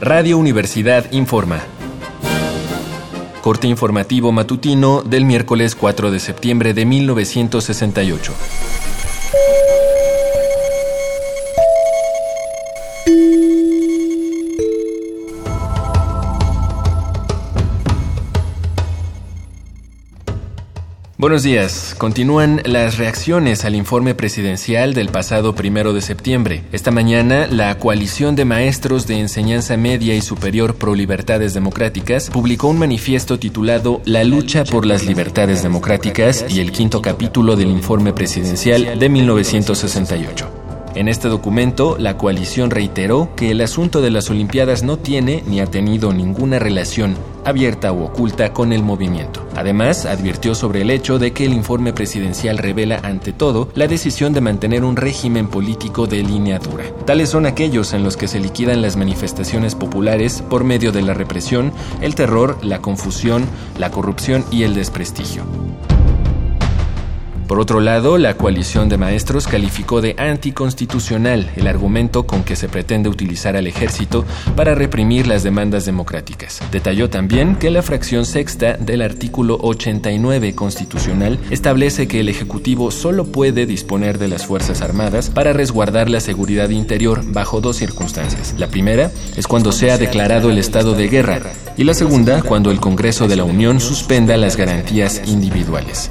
Radio Universidad informa. Corte informativo matutino del miércoles 4 de septiembre de 1968. Buenos días. Continúan las reacciones al informe presidencial del pasado primero de septiembre. Esta mañana, la coalición de maestros de enseñanza media y superior pro libertades democráticas publicó un manifiesto titulado La lucha por las libertades democráticas y el quinto capítulo del informe presidencial de 1968. En este documento, la coalición reiteró que el asunto de las Olimpiadas no tiene ni ha tenido ninguna relación abierta o oculta con el movimiento. Además, advirtió sobre el hecho de que el informe presidencial revela ante todo la decisión de mantener un régimen político de línea dura. Tales son aquellos en los que se liquidan las manifestaciones populares por medio de la represión, el terror, la confusión, la corrupción y el desprestigio. Por otro lado, la coalición de maestros calificó de anticonstitucional el argumento con que se pretende utilizar al ejército para reprimir las demandas democráticas. Detalló también que la fracción sexta del artículo 89 constitucional establece que el Ejecutivo solo puede disponer de las Fuerzas Armadas para resguardar la seguridad interior bajo dos circunstancias. La primera es cuando sea declarado el estado de guerra y la segunda cuando el Congreso de la Unión suspenda las garantías individuales.